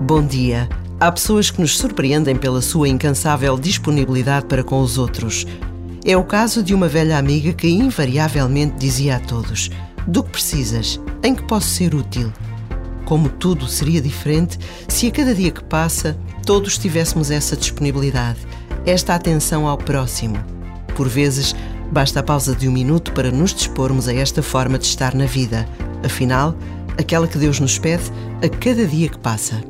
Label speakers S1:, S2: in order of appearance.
S1: Bom dia. Há pessoas que nos surpreendem pela sua incansável disponibilidade para com os outros. É o caso de uma velha amiga que invariavelmente dizia a todos: Do que precisas? Em que posso ser útil? Como tudo seria diferente se a cada dia que passa todos tivéssemos essa disponibilidade, esta atenção ao próximo. Por vezes, basta a pausa de um minuto para nos dispormos a esta forma de estar na vida. Afinal, aquela que Deus nos pede a cada dia que passa.